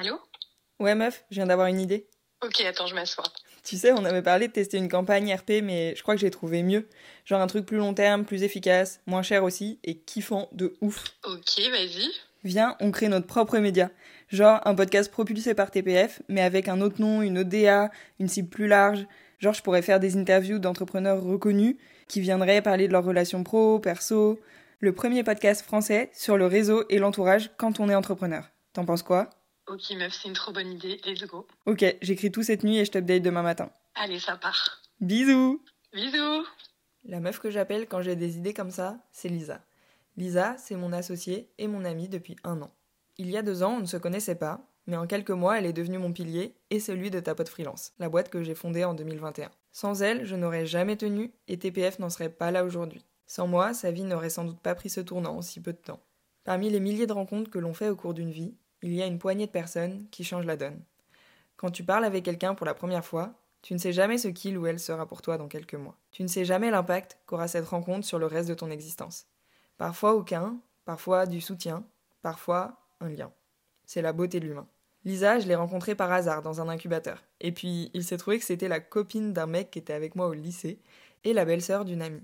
Allô Ouais meuf, je viens d'avoir une idée. Ok, attends, je m'assois. Tu sais, on avait parlé de tester une campagne RP, mais je crois que j'ai trouvé mieux. Genre un truc plus long terme, plus efficace, moins cher aussi, et kiffant de ouf. Ok, vas-y. Viens, on crée notre propre média. Genre un podcast propulsé par TPF, mais avec un autre nom, une autre DA, une cible plus large. Genre je pourrais faire des interviews d'entrepreneurs reconnus qui viendraient parler de leurs relations pro, perso. Le premier podcast français sur le réseau et l'entourage quand on est entrepreneur. T'en penses quoi? Ok, meuf, c'est une trop bonne idée. Let's go. Ok, j'écris tout cette nuit et je t'update demain matin. Allez, ça part. Bisous Bisous La meuf que j'appelle quand j'ai des idées comme ça, c'est Lisa. Lisa, c'est mon associée et mon amie depuis un an. Il y a deux ans, on ne se connaissait pas, mais en quelques mois, elle est devenue mon pilier et celui de Tapote Freelance, la boîte que j'ai fondée en 2021. Sans elle, je n'aurais jamais tenu et TPF n'en serait pas là aujourd'hui. Sans moi, sa vie n'aurait sans doute pas pris ce tournant en si peu de temps. Parmi les milliers de rencontres que l'on fait au cours d'une vie, il y a une poignée de personnes qui changent la donne. Quand tu parles avec quelqu'un pour la première fois, tu ne sais jamais ce qu'il ou elle sera pour toi dans quelques mois. Tu ne sais jamais l'impact qu'aura cette rencontre sur le reste de ton existence. Parfois aucun, parfois du soutien, parfois un lien. C'est la beauté de l'humain. Lisa, je l'ai rencontrée par hasard dans un incubateur. Et puis, il s'est trouvé que c'était la copine d'un mec qui était avec moi au lycée et la belle-sœur d'une amie.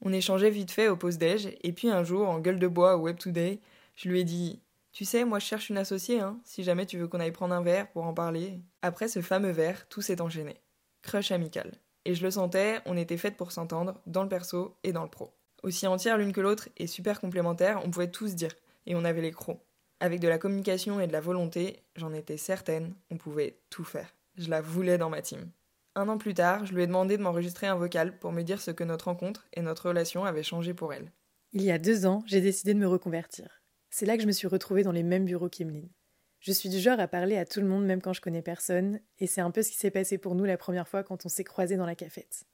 On échangeait vite fait au pause-déj, et puis un jour, en gueule de bois au Web Today, je lui ai dit tu sais, moi je cherche une associée, hein, si jamais tu veux qu'on aille prendre un verre pour en parler. Après ce fameux verre, tout s'est enchaîné. Crush amical. Et je le sentais, on était faites pour s'entendre, dans le perso et dans le pro. Aussi entières l'une que l'autre et super complémentaires, on pouvait tous dire, et on avait les crocs. Avec de la communication et de la volonté, j'en étais certaine, on pouvait tout faire. Je la voulais dans ma team. Un an plus tard, je lui ai demandé de m'enregistrer un vocal pour me dire ce que notre rencontre et notre relation avaient changé pour elle. Il y a deux ans, j'ai décidé de me reconvertir. C'est là que je me suis retrouvée dans les mêmes bureaux qu'Emeline. Je suis du genre à parler à tout le monde même quand je connais personne, et c'est un peu ce qui s'est passé pour nous la première fois quand on s'est croisés dans la cafette.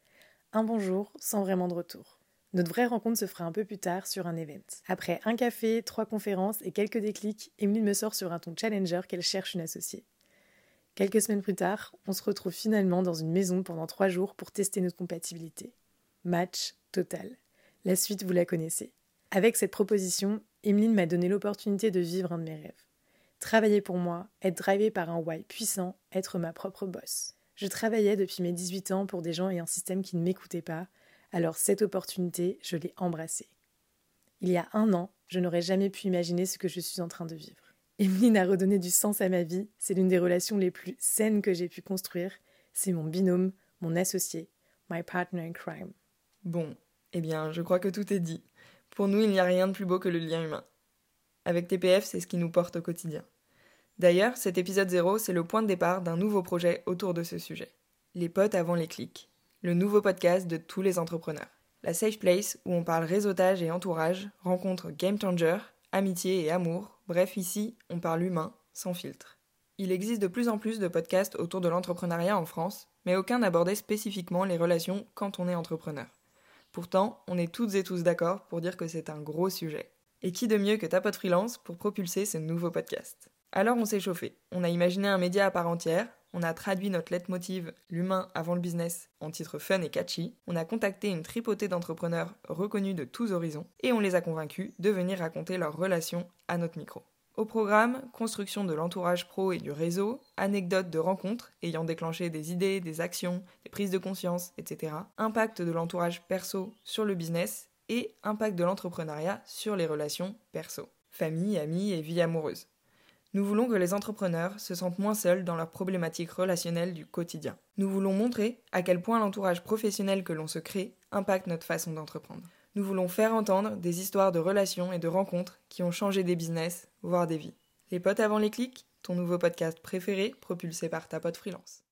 Un bonjour sans vraiment de retour. Notre vraie rencontre se fera un peu plus tard sur un event. Après un café, trois conférences et quelques déclics, Emeline me sort sur un ton challenger qu'elle cherche une associée. Quelques semaines plus tard, on se retrouve finalement dans une maison pendant trois jours pour tester notre compatibilité. Match total. La suite, vous la connaissez. Avec cette proposition, Emeline m'a donné l'opportunité de vivre un de mes rêves. Travailler pour moi, être drivé par un why puissant, être ma propre boss. Je travaillais depuis mes 18 ans pour des gens et un système qui ne m'écoutaient pas, alors cette opportunité, je l'ai embrassée. Il y a un an, je n'aurais jamais pu imaginer ce que je suis en train de vivre. Emeline a redonné du sens à ma vie, c'est l'une des relations les plus saines que j'ai pu construire, c'est mon binôme, mon associé, my partner in crime. Bon, eh bien, je crois que tout est dit. Pour nous, il n'y a rien de plus beau que le lien humain. Avec TPF, c'est ce qui nous porte au quotidien. D'ailleurs, cet épisode 0, c'est le point de départ d'un nouveau projet autour de ce sujet. Les potes avant les clics, le nouveau podcast de tous les entrepreneurs. La Safe Place, où on parle réseautage et entourage, rencontre game changer, amitié et amour, bref ici, on parle humain, sans filtre. Il existe de plus en plus de podcasts autour de l'entrepreneuriat en France, mais aucun n'abordait spécifiquement les relations quand on est entrepreneur. Pourtant, on est toutes et tous d'accord pour dire que c'est un gros sujet. Et qui de mieux que Tapote Freelance pour propulser ce nouveau podcast? Alors on s'est chauffé. On a imaginé un média à part entière, on a traduit notre leitmotiv L'humain avant le business en titre fun et catchy, on a contacté une tripotée d'entrepreneurs reconnus de tous horizons, et on les a convaincus de venir raconter leurs relations à notre micro. Au programme, construction de l'entourage pro et du réseau, anecdotes de rencontres ayant déclenché des idées, des actions, des prises de conscience, etc. Impact de l'entourage perso sur le business et impact de l'entrepreneuriat sur les relations perso. Famille, amis et vie amoureuse. Nous voulons que les entrepreneurs se sentent moins seuls dans leurs problématiques relationnelles du quotidien. Nous voulons montrer à quel point l'entourage professionnel que l'on se crée impacte notre façon d'entreprendre. Nous voulons faire entendre des histoires de relations et de rencontres qui ont changé des business, voire des vies. Les potes avant les clics, ton nouveau podcast préféré propulsé par ta pote freelance.